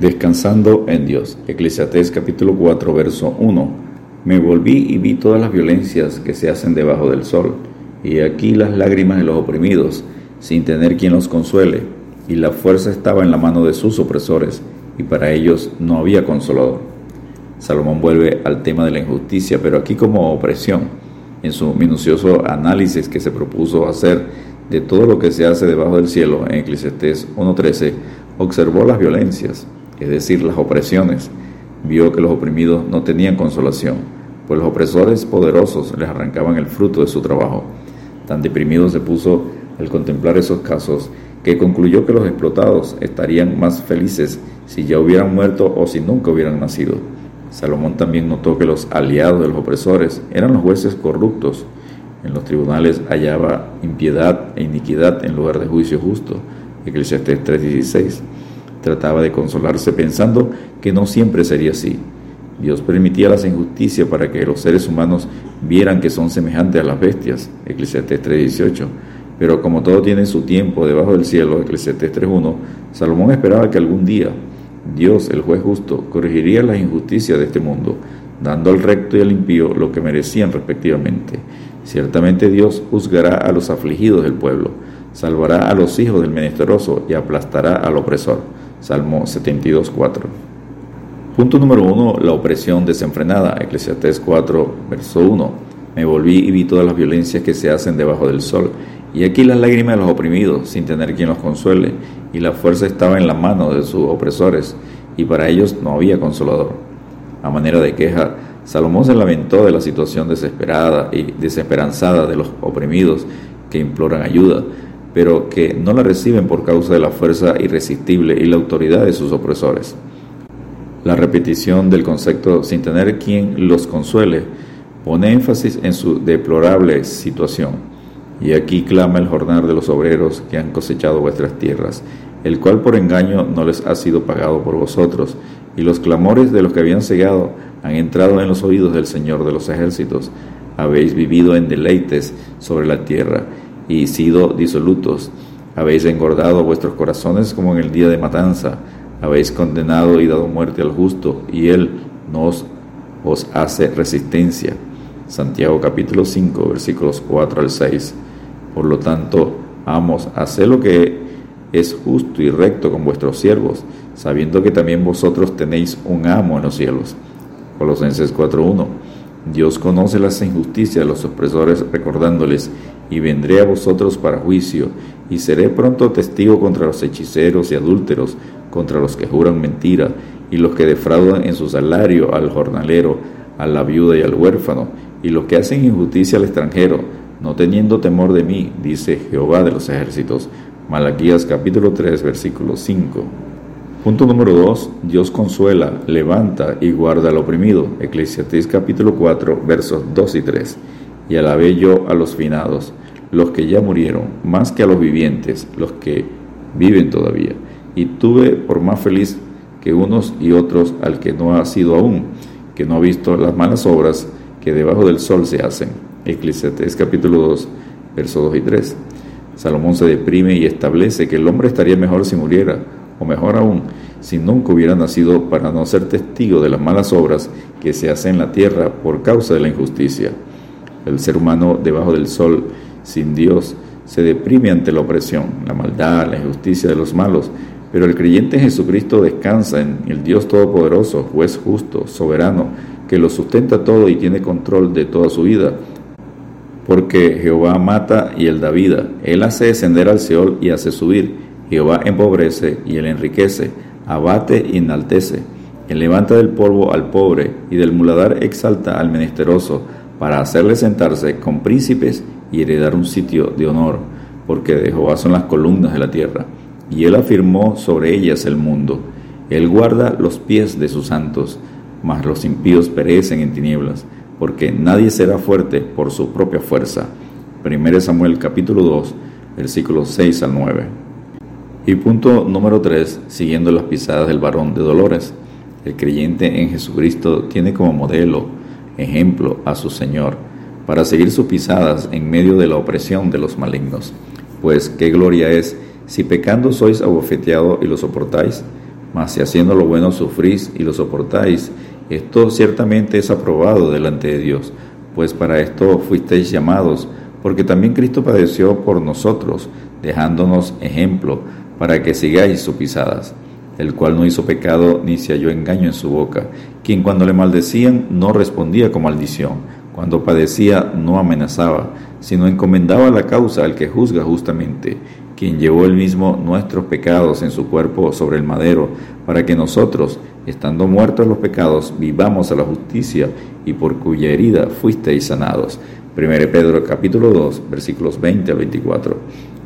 Descansando en Dios. Eclesiastés capítulo 4, verso 1. Me volví y vi todas las violencias que se hacen debajo del sol, y aquí las lágrimas de los oprimidos, sin tener quien los consuele, y la fuerza estaba en la mano de sus opresores, y para ellos no había consolador. Salomón vuelve al tema de la injusticia, pero aquí como opresión, en su minucioso análisis que se propuso hacer de todo lo que se hace debajo del cielo en Eclesiastés 1.13, observó las violencias, es decir, las opresiones, vio que los oprimidos no tenían consolación, pues los opresores poderosos les arrancaban el fruto de su trabajo. Tan deprimido se puso al contemplar esos casos que concluyó que los explotados estarían más felices si ya hubieran muerto o si nunca hubieran nacido. Salomón también notó que los aliados de los opresores eran los jueces corruptos. En los tribunales hallaba impiedad e iniquidad en lugar de juicio justo. Eclesiastés 3:16 trataba de consolarse pensando que no siempre sería así. Dios permitía las injusticias para que los seres humanos vieran que son semejantes a las bestias, Eclesiastés 3.18. Pero como todo tiene su tiempo debajo del cielo, Eclesiastés 3.1, Salomón esperaba que algún día Dios, el juez justo, corregiría las injusticias de este mundo, dando al recto y al impío lo que merecían respectivamente. Ciertamente Dios juzgará a los afligidos del pueblo, salvará a los hijos del menesteroso y aplastará al opresor. Salmo 72, 4. Punto número 1. La opresión desenfrenada. Eclesiastés 4, verso 1. Me volví y vi todas las violencias que se hacen debajo del sol. Y aquí las lágrimas de los oprimidos, sin tener quien los consuele, y la fuerza estaba en la mano de sus opresores, y para ellos no había consolador. A manera de queja, Salomón se lamentó de la situación desesperada y desesperanzada de los oprimidos que imploran ayuda, pero que no la reciben por causa de la fuerza irresistible y la autoridad de sus opresores. La repetición del concepto sin tener quien los consuele pone énfasis en su deplorable situación. Y aquí clama el jornal de los obreros que han cosechado vuestras tierras, el cual por engaño no les ha sido pagado por vosotros, y los clamores de los que habían cegado han entrado en los oídos del Señor de los ejércitos. Habéis vivido en deleites sobre la tierra, y sido disolutos. Habéis engordado vuestros corazones como en el día de matanza. Habéis condenado y dado muerte al justo, y él nos os hace resistencia. Santiago capítulo 5, versículos 4 al 6. Por lo tanto, amos, haced lo que es justo y recto con vuestros siervos, sabiendo que también vosotros tenéis un amo en los cielos. Colosenses 4.1. Dios conoce las injusticias de los opresores recordándoles y vendré a vosotros para juicio, y seré pronto testigo contra los hechiceros y adúlteros, contra los que juran mentira, y los que defraudan en su salario al jornalero, a la viuda y al huérfano, y los que hacen injusticia al extranjero, no teniendo temor de mí, dice Jehová de los ejércitos. Malaquías capítulo 3, versículo 5. Punto número 2. Dios consuela, levanta y guarda al oprimido. Eclesiastés capítulo 4, versos 2 y 3. Y alabé yo a los finados los que ya murieron, más que a los vivientes, los que viven todavía. Y tuve por más feliz que unos y otros al que no ha sido aún, que no ha visto las malas obras que debajo del sol se hacen. Eclesiastés capítulo 2, versos 2 y 3. Salomón se deprime y establece que el hombre estaría mejor si muriera, o mejor aún, si nunca hubiera nacido para no ser testigo de las malas obras que se hacen en la tierra por causa de la injusticia. El ser humano debajo del sol sin Dios se deprime ante la opresión, la maldad, la injusticia de los malos, pero el creyente en Jesucristo descansa en el Dios Todopoderoso, juez justo, soberano, que lo sustenta todo y tiene control de toda su vida. Porque Jehová mata y él da vida, él hace descender al Seol y hace subir, Jehová empobrece y él enriquece, abate y enaltece, él levanta del polvo al pobre y del muladar exalta al menesteroso, para hacerle sentarse con príncipes y heredar un sitio de honor, porque de Jehová son las columnas de la tierra, y él afirmó sobre ellas el mundo. Él guarda los pies de sus santos, mas los impíos perecen en tinieblas, porque nadie será fuerte por su propia fuerza. 1 Samuel capítulo 2, versículos 6 al 9. Y punto número 3, siguiendo las pisadas del varón de Dolores. El creyente en Jesucristo tiene como modelo, ejemplo a su Señor para seguir sus pisadas en medio de la opresión de los malignos. Pues qué gloria es si pecando sois abofeteado y lo soportáis, mas si haciendo lo bueno sufrís y lo soportáis, esto ciertamente es aprobado delante de Dios, pues para esto fuisteis llamados, porque también Cristo padeció por nosotros, dejándonos ejemplo, para que sigáis sus pisadas, el cual no hizo pecado ni se halló engaño en su boca, quien cuando le maldecían no respondía con maldición, cuando padecía no amenazaba, sino encomendaba la causa al que juzga justamente, quien llevó él mismo nuestros pecados en su cuerpo sobre el madero, para que nosotros, estando muertos los pecados, vivamos a la justicia, y por cuya herida fuisteis sanados. 1 Pedro capítulo 2, versículos 20 al 24.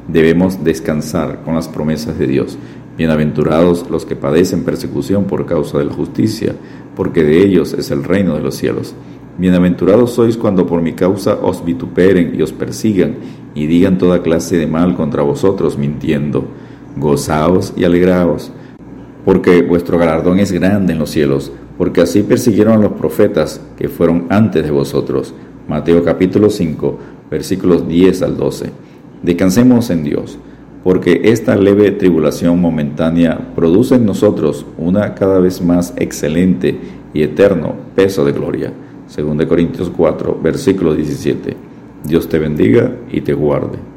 Debemos descansar con las promesas de Dios. Bienaventurados los que padecen persecución por causa de la justicia, porque de ellos es el reino de los cielos. Bienaventurados sois cuando por mi causa os vituperen y os persigan y digan toda clase de mal contra vosotros mintiendo. Gozaos y alegraos, porque vuestro galardón es grande en los cielos, porque así persiguieron a los profetas que fueron antes de vosotros. Mateo capítulo 5, versículos 10 al 12. Descansemos en Dios, porque esta leve tribulación momentánea produce en nosotros una cada vez más excelente y eterno peso de gloria 2 Corintios 4, versículo 17. Dios te bendiga y te guarde.